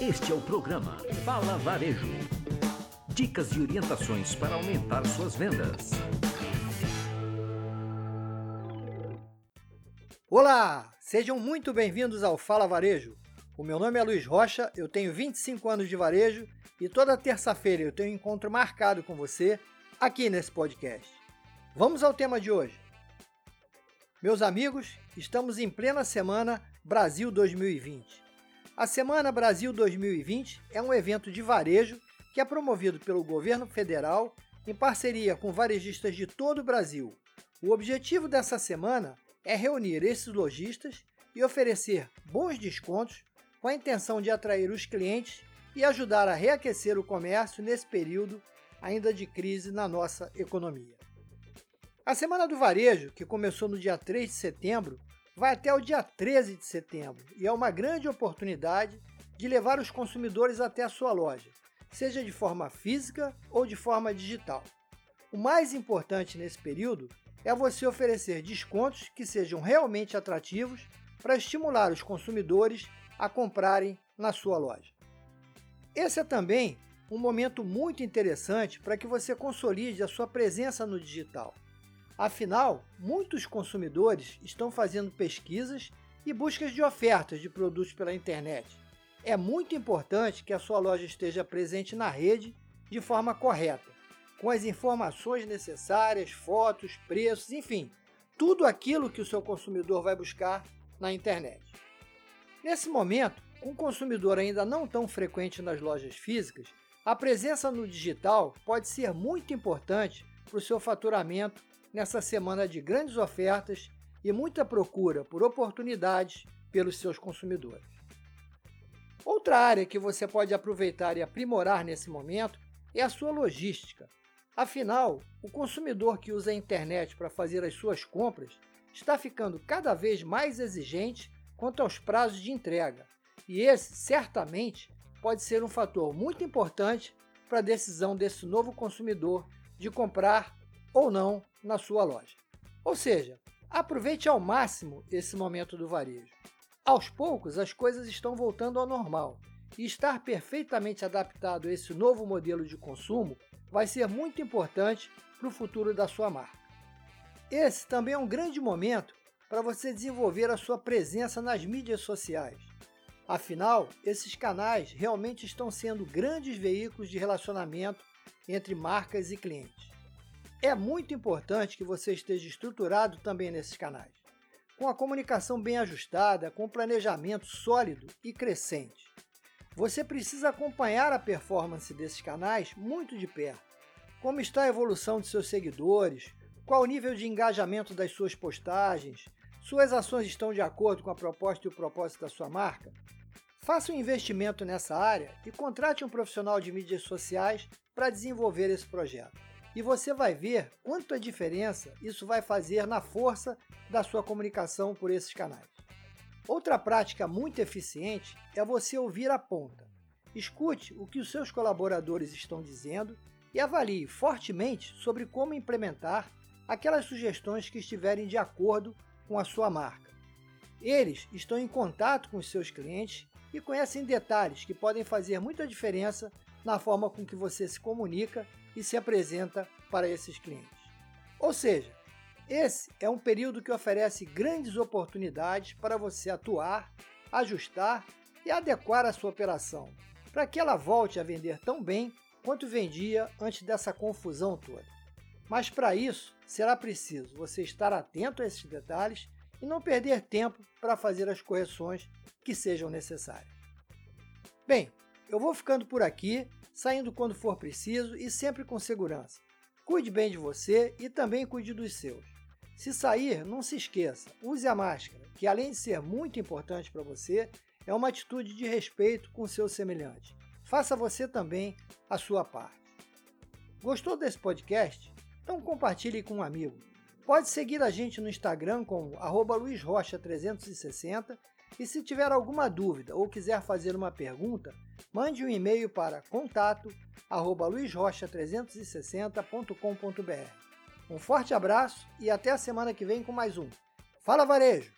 Este é o programa Fala Varejo. Dicas e orientações para aumentar suas vendas. Olá, sejam muito bem-vindos ao Fala Varejo. O meu nome é Luiz Rocha, eu tenho 25 anos de varejo e toda terça-feira eu tenho um encontro marcado com você aqui nesse podcast. Vamos ao tema de hoje. Meus amigos, estamos em plena semana Brasil 2020. A Semana Brasil 2020 é um evento de varejo que é promovido pelo governo federal em parceria com varejistas de todo o Brasil. O objetivo dessa semana é reunir esses lojistas e oferecer bons descontos com a intenção de atrair os clientes e ajudar a reaquecer o comércio nesse período ainda de crise na nossa economia. A Semana do Varejo, que começou no dia 3 de setembro, vai até o dia 13 de setembro e é uma grande oportunidade de levar os consumidores até a sua loja, seja de forma física ou de forma digital. O mais importante nesse período é você oferecer descontos que sejam realmente atrativos para estimular os consumidores a comprarem na sua loja. Esse é também um momento muito interessante para que você consolide a sua presença no digital. Afinal, muitos consumidores estão fazendo pesquisas e buscas de ofertas de produtos pela internet. É muito importante que a sua loja esteja presente na rede de forma correta, com as informações necessárias, fotos, preços, enfim, tudo aquilo que o seu consumidor vai buscar na internet. Nesse momento, um consumidor ainda não tão frequente nas lojas físicas, a presença no digital pode ser muito importante para o seu faturamento nessa semana de grandes ofertas e muita procura por oportunidades pelos seus consumidores. Outra área que você pode aproveitar e aprimorar nesse momento é a sua logística. Afinal, o consumidor que usa a internet para fazer as suas compras está ficando cada vez mais exigente quanto aos prazos de entrega, e esse certamente pode ser um fator muito importante para a decisão desse novo consumidor de comprar ou não na sua loja. Ou seja, aproveite ao máximo esse momento do varejo. Aos poucos, as coisas estão voltando ao normal e estar perfeitamente adaptado a esse novo modelo de consumo vai ser muito importante para o futuro da sua marca. Esse também é um grande momento para você desenvolver a sua presença nas mídias sociais. Afinal, esses canais realmente estão sendo grandes veículos de relacionamento entre marcas e clientes. É muito importante que você esteja estruturado também nesses canais, com a comunicação bem ajustada, com planejamento sólido e crescente. Você precisa acompanhar a performance desses canais muito de perto. Como está a evolução de seus seguidores, qual o nível de engajamento das suas postagens, suas ações estão de acordo com a proposta e o propósito da sua marca? Faça um investimento nessa área e contrate um profissional de mídias sociais para desenvolver esse projeto e você vai ver quanta diferença isso vai fazer na força da sua comunicação por esses canais. Outra prática muito eficiente é você ouvir a ponta. Escute o que os seus colaboradores estão dizendo e avalie fortemente sobre como implementar aquelas sugestões que estiverem de acordo com a sua marca. Eles estão em contato com os seus clientes e conhecem detalhes que podem fazer muita diferença na forma com que você se comunica e se apresenta para esses clientes. Ou seja, esse é um período que oferece grandes oportunidades para você atuar, ajustar e adequar a sua operação, para que ela volte a vender tão bem quanto vendia antes dessa confusão toda. Mas para isso, será preciso você estar atento a esses detalhes e não perder tempo para fazer as correções que sejam necessárias. Bem, eu vou ficando por aqui saindo quando for preciso e sempre com segurança. Cuide bem de você e também cuide dos seus. Se sair, não se esqueça, use a máscara, que além de ser muito importante para você, é uma atitude de respeito com seu semelhante. Faça você também a sua parte. Gostou desse podcast? Então compartilhe com um amigo. Pode seguir a gente no Instagram com luizrocha360 e se tiver alguma dúvida ou quiser fazer uma pergunta, mande um e-mail para contato@luizrocha360.com.br. Um forte abraço e até a semana que vem com mais um. Fala Varejo!